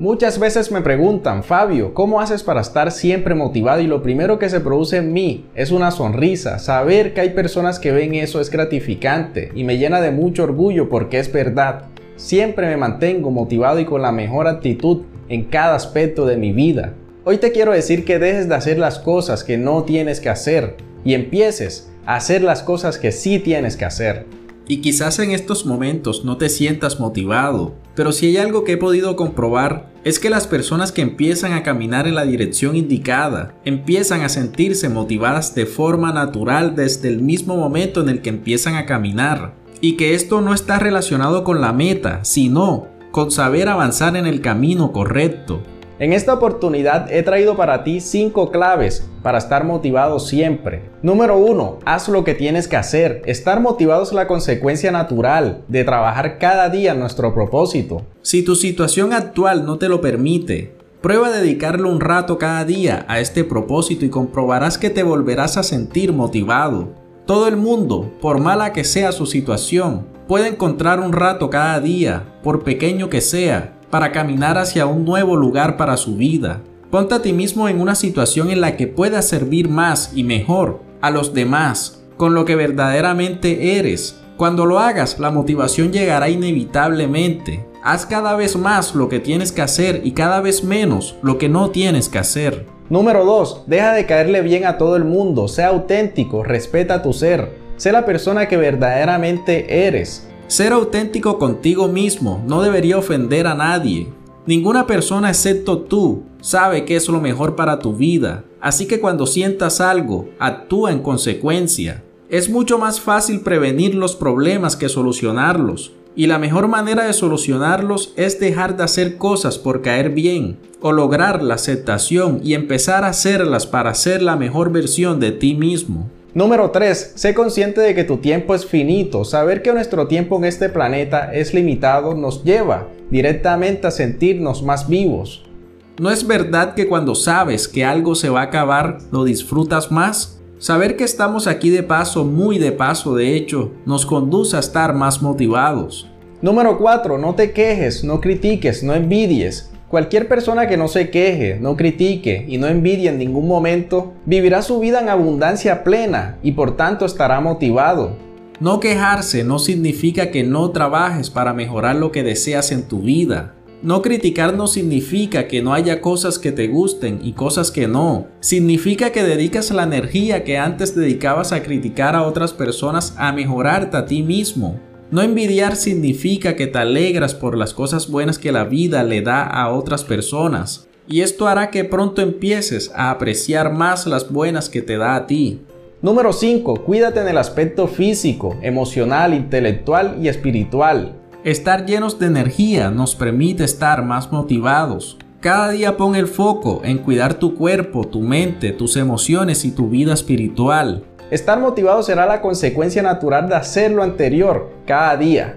Muchas veces me preguntan, Fabio, ¿cómo haces para estar siempre motivado? Y lo primero que se produce en mí es una sonrisa. Saber que hay personas que ven eso es gratificante y me llena de mucho orgullo porque es verdad. Siempre me mantengo motivado y con la mejor actitud en cada aspecto de mi vida. Hoy te quiero decir que dejes de hacer las cosas que no tienes que hacer y empieces a hacer las cosas que sí tienes que hacer. Y quizás en estos momentos no te sientas motivado, pero si hay algo que he podido comprobar es que las personas que empiezan a caminar en la dirección indicada empiezan a sentirse motivadas de forma natural desde el mismo momento en el que empiezan a caminar. Y que esto no está relacionado con la meta, sino con saber avanzar en el camino correcto. En esta oportunidad he traído para ti 5 claves para estar motivado siempre. Número 1. Haz lo que tienes que hacer. Estar motivado es la consecuencia natural de trabajar cada día en nuestro propósito. Si tu situación actual no te lo permite, prueba a dedicarle un rato cada día a este propósito y comprobarás que te volverás a sentir motivado. Todo el mundo, por mala que sea su situación, puede encontrar un rato cada día, por pequeño que sea, para caminar hacia un nuevo lugar para su vida. Ponte a ti mismo en una situación en la que puedas servir más y mejor a los demás con lo que verdaderamente eres. Cuando lo hagas, la motivación llegará inevitablemente. Haz cada vez más lo que tienes que hacer y cada vez menos lo que no tienes que hacer. Número 2. Deja de caerle bien a todo el mundo. Sea auténtico, respeta tu ser. Sé la persona que verdaderamente eres. Ser auténtico contigo mismo no debería ofender a nadie. Ninguna persona excepto tú sabe qué es lo mejor para tu vida, así que cuando sientas algo, actúa en consecuencia. Es mucho más fácil prevenir los problemas que solucionarlos, y la mejor manera de solucionarlos es dejar de hacer cosas por caer bien, o lograr la aceptación y empezar a hacerlas para ser la mejor versión de ti mismo. Número 3. Sé consciente de que tu tiempo es finito. Saber que nuestro tiempo en este planeta es limitado nos lleva directamente a sentirnos más vivos. ¿No es verdad que cuando sabes que algo se va a acabar, lo disfrutas más? Saber que estamos aquí de paso, muy de paso de hecho, nos conduce a estar más motivados. Número 4. No te quejes, no critiques, no envidies. Cualquier persona que no se queje, no critique y no envidie en ningún momento, vivirá su vida en abundancia plena y por tanto estará motivado. No quejarse no significa que no trabajes para mejorar lo que deseas en tu vida. No criticar no significa que no haya cosas que te gusten y cosas que no. Significa que dedicas la energía que antes dedicabas a criticar a otras personas a mejorarte a ti mismo. No envidiar significa que te alegras por las cosas buenas que la vida le da a otras personas. Y esto hará que pronto empieces a apreciar más las buenas que te da a ti. Número 5. Cuídate en el aspecto físico, emocional, intelectual y espiritual. Estar llenos de energía nos permite estar más motivados. Cada día pon el foco en cuidar tu cuerpo, tu mente, tus emociones y tu vida espiritual. Estar motivado será la consecuencia natural de hacer lo anterior cada día.